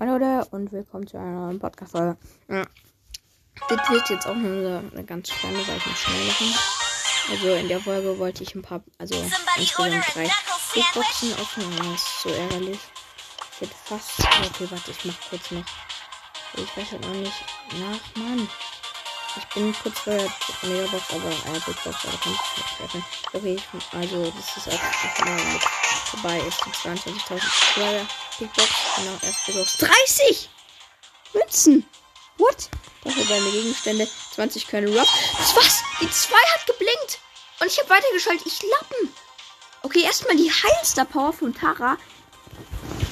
Hallo Leute und willkommen zu einer neuen Podcast-Folge. Ja. Das wird jetzt auch nur eine, eine ganz kleine, weil ich muss schnell machen. Also in der Folge wollte ich ein paar, also insgesamt drei Bigboxen öffnen. Das ist so ärgerlich. Ich hätte fast. Okay, warte, ich mach kurz noch. Ich weiß halt noch nicht. Nach, Mann. Ich bin kurz vor der Megabox, aber äh, Big Box, aber kann ich nicht treffen. Okay, also das ist auch mal mit vorbei ist. Die 22.000 Dollar Big. Genau, erst Box. 30 Münzen! What? Dafür meine Gegenstände. 20 können Rock. Was? Die 2 hat geblinkt! Und ich habe weitergeschaltet. Ich lappen! Okay, erstmal die Heilstar Power von Tara.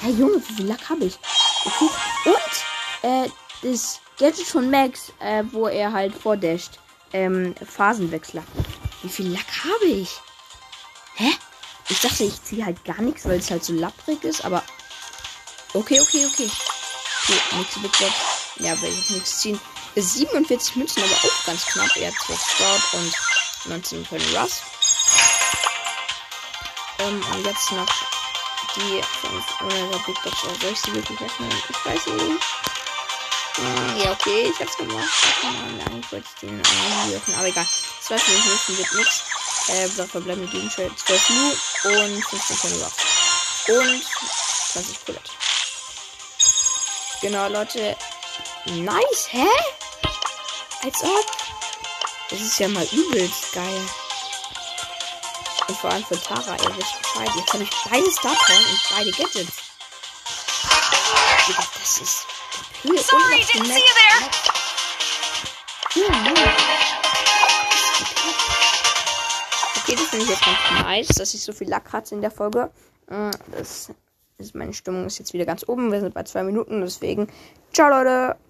Hey Junge, wie viel Lack habe ich? Okay. Und äh, das Gadget von Max, äh, wo er halt vordasht. Ähm, Phasenwechsler. Wie viel Lack habe ich? Hä? Ich dachte, ich ziehe halt gar nichts, weil es halt so lapprig ist, aber. Okay, okay, okay. Okay, nächste. Ja, will ich nichts ziehen. 47 Münzen, aber auch ganz knapp. Er hat 12 Scout und 19 von Russ. Ähm, und jetzt noch die 500er Big Box. Oder soll ich sie wirklich öffnen? Ich weiß nicht. Ja, okay, ich hab's gemacht. Eigentlich wollte ich den öffnen, aber egal. 2 von den Münzen wird nichts. Äh, so verbleibende Gegenstände 12 Lu und 15 von Rock. Und 20 Colette. Genau, Leute. Nice, hä? Als ob. Das ist ja mal übelst geil. Und vor allem für Tara, ihr wisst Bescheid. Jetzt habe ich beide Star und beide Gadgets. Das ist cool. Sorry, didn't see you there. Okay, das finde ich jetzt ganz nice, dass ich so viel Lack hatte in der Folge. Äh, Das ist, meine Stimmung ist jetzt wieder ganz oben. Wir sind bei zwei Minuten, deswegen. Ciao, Leute.